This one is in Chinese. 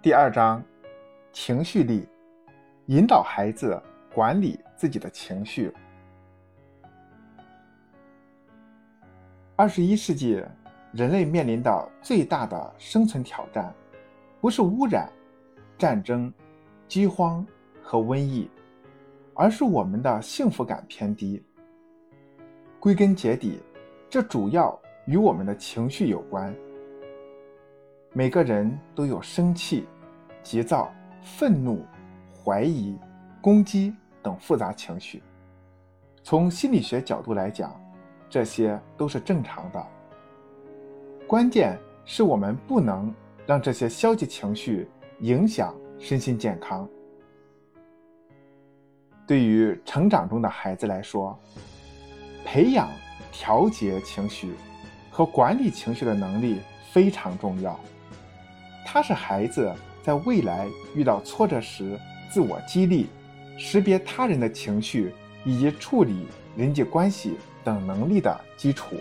第二章，情绪力，引导孩子管理自己的情绪。二十一世纪，人类面临的最大的生存挑战，不是污染、战争、饥荒和瘟疫，而是我们的幸福感偏低。归根结底，这主要与我们的情绪有关。每个人都有生气、急躁、愤怒、怀疑、攻击等复杂情绪。从心理学角度来讲，这些都是正常的。关键是我们不能让这些消极情绪影响身心健康。对于成长中的孩子来说，培养调节情绪和管理情绪的能力非常重要。它是孩子在未来遇到挫折时自我激励、识别他人的情绪以及处理人际关系等能力的基础。